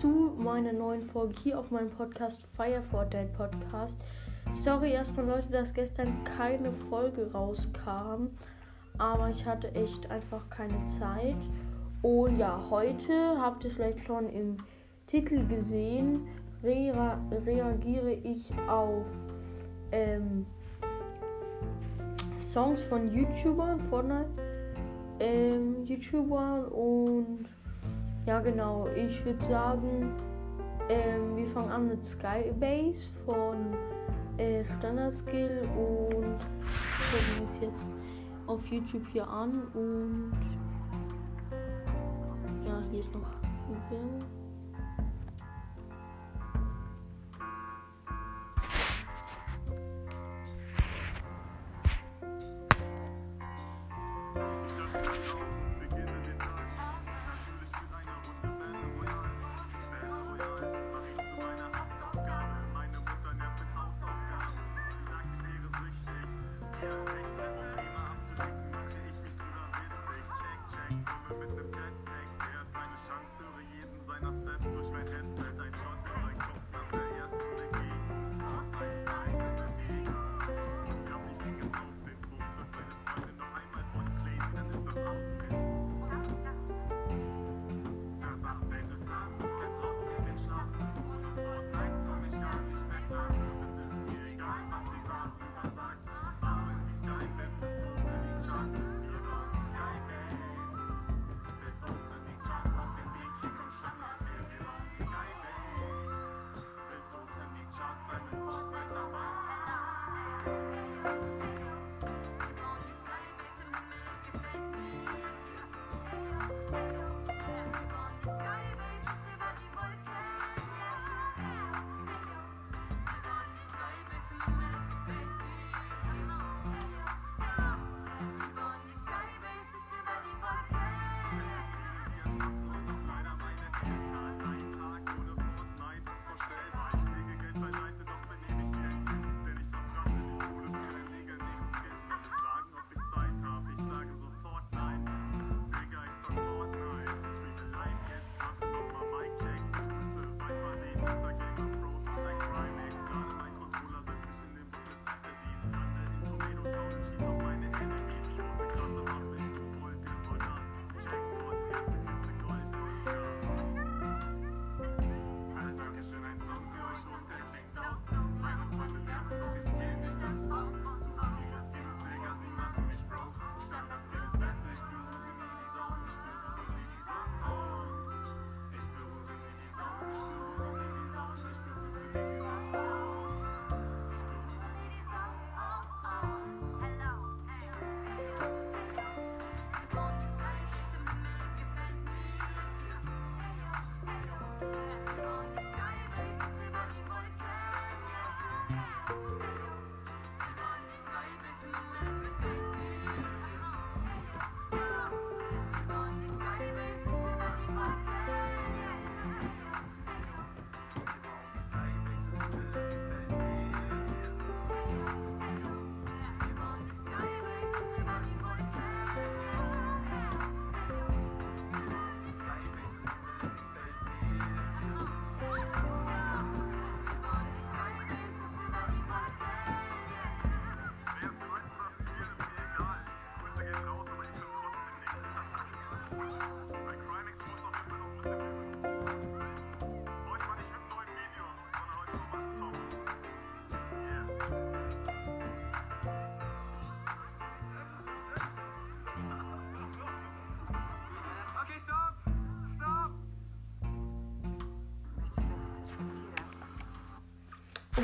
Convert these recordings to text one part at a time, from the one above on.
zu meiner neuen Folge hier auf meinem Podcast Fire for Dead Podcast. Sorry erstmal Leute, dass gestern keine Folge rauskam, aber ich hatte echt einfach keine Zeit. Und ja, heute habt ihr es vielleicht schon im Titel gesehen, rea reagiere ich auf ähm, Songs von YouTubern, Fortnite, ähm, YouTubern und ja, genau. Ich würde sagen, ähm, wir fangen an mit Skybase von äh, Standard Skill und gucken uns jetzt auf YouTube hier an und ja, hier ist noch Werbung.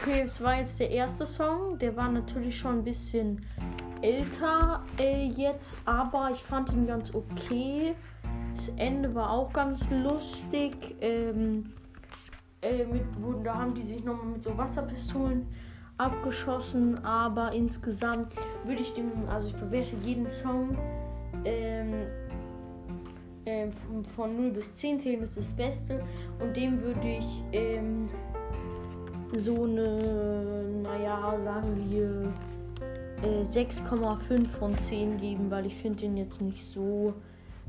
Okay, es war jetzt der erste Song. Der war natürlich schon ein bisschen älter äh, jetzt, aber ich fand ihn ganz okay. Das Ende war auch ganz lustig. Ähm, äh, mit, wo, da haben die sich nochmal mit so Wasserpistolen abgeschossen, aber insgesamt würde ich dem, also ich bewerte jeden Song ähm, ähm, von, von 0 bis 10, 10 ist das Beste und dem würde ich ähm, so eine, naja, sagen wir äh, 6,5 von 10 geben, weil ich finde den jetzt nicht so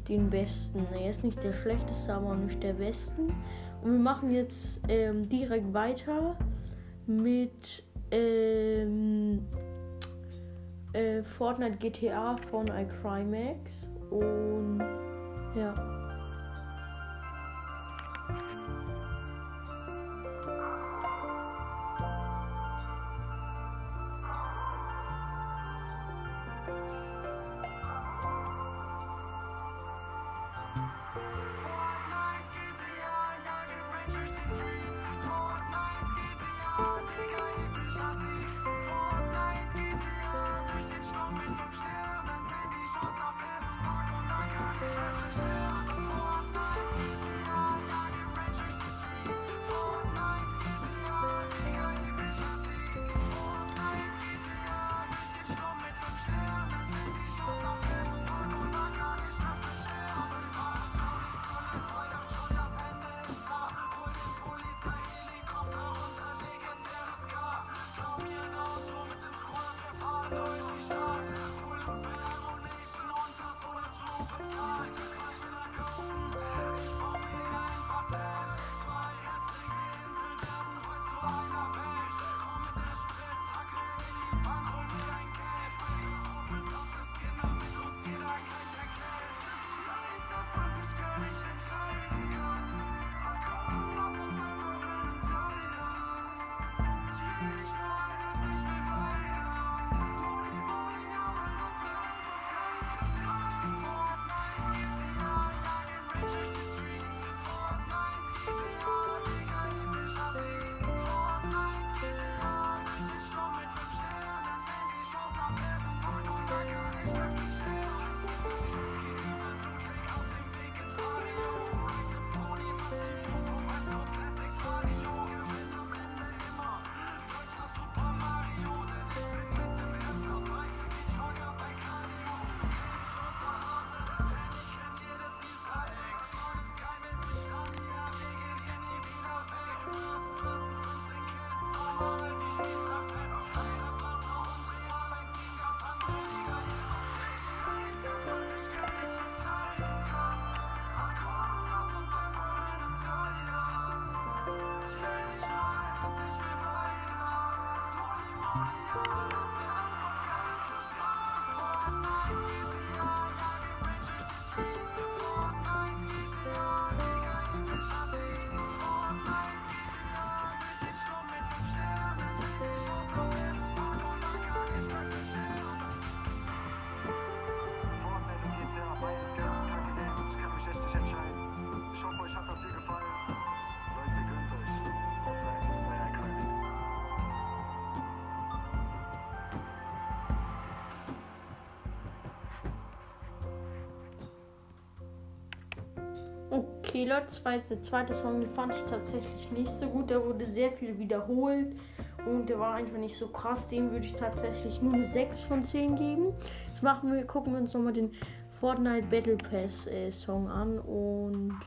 den besten. Er ist nicht der schlechteste, aber nicht der besten. Und wir machen jetzt ähm, direkt weiter mit ähm, äh, Fortnite GTA von iCrymax. Und ja. Okay, Leute, das war jetzt der zweite Song, den fand ich tatsächlich nicht so gut. Der wurde sehr viel wiederholt und der war einfach nicht so krass. Dem würde ich tatsächlich nur eine 6 von 10 geben. Jetzt machen wir, gucken wir uns nochmal den Fortnite Battle Pass äh, Song an und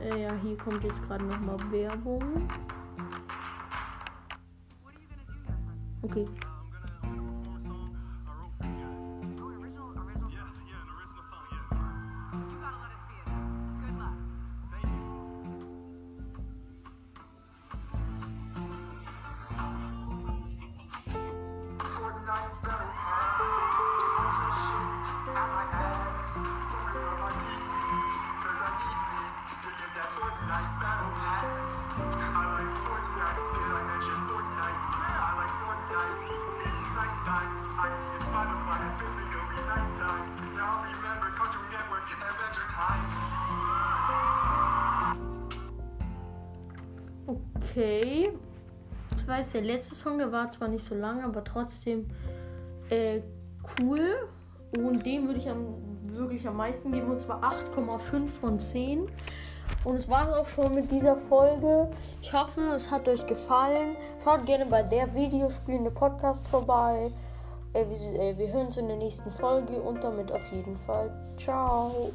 äh, ja, hier kommt jetzt gerade nochmal Werbung. Okay. Okay. Ich weiß, der letzte Song, der war zwar nicht so lang, aber trotzdem äh, cool. Und dem würde ich am, wirklich am meisten geben, und zwar 8,5 von 10. Und es war es auch schon mit dieser Folge. Ich hoffe, es hat euch gefallen. Schaut gerne bei der Videospielende Podcast vorbei. Äh, wir, äh, wir hören uns in der nächsten Folge und damit auf jeden Fall. Ciao.